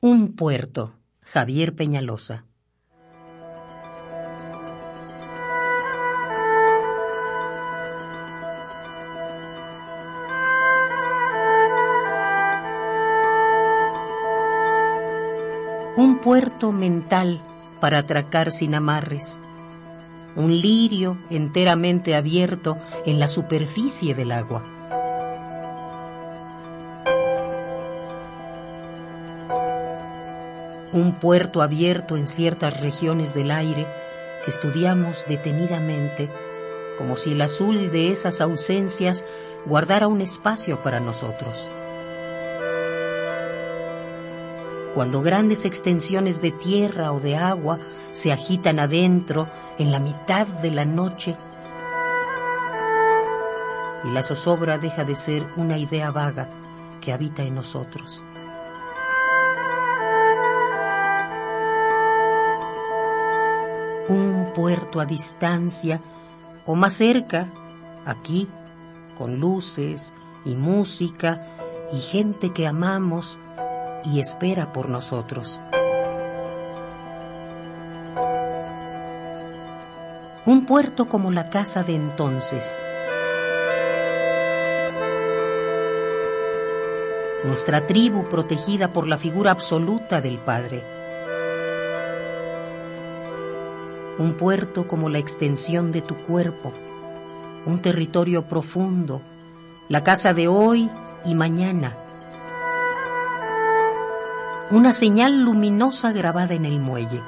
Un puerto, Javier Peñalosa. Un puerto mental para atracar sin amarres. Un lirio enteramente abierto en la superficie del agua un puerto abierto en ciertas regiones del aire que estudiamos detenidamente, como si el azul de esas ausencias guardara un espacio para nosotros. Cuando grandes extensiones de tierra o de agua se agitan adentro en la mitad de la noche, y la zozobra deja de ser una idea vaga que habita en nosotros. Un puerto a distancia o más cerca, aquí, con luces y música y gente que amamos y espera por nosotros. Un puerto como la casa de entonces. Nuestra tribu protegida por la figura absoluta del Padre un puerto como la extensión de tu cuerpo, un territorio profundo, la casa de hoy y mañana, una señal luminosa grabada en el muelle.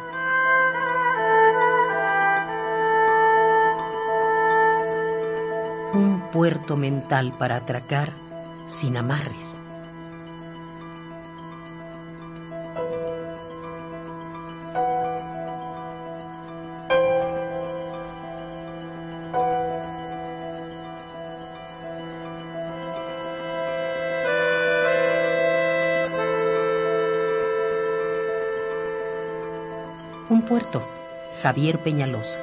Un puerto mental para atracar sin amarres. Un puerto, Javier Peñalosa.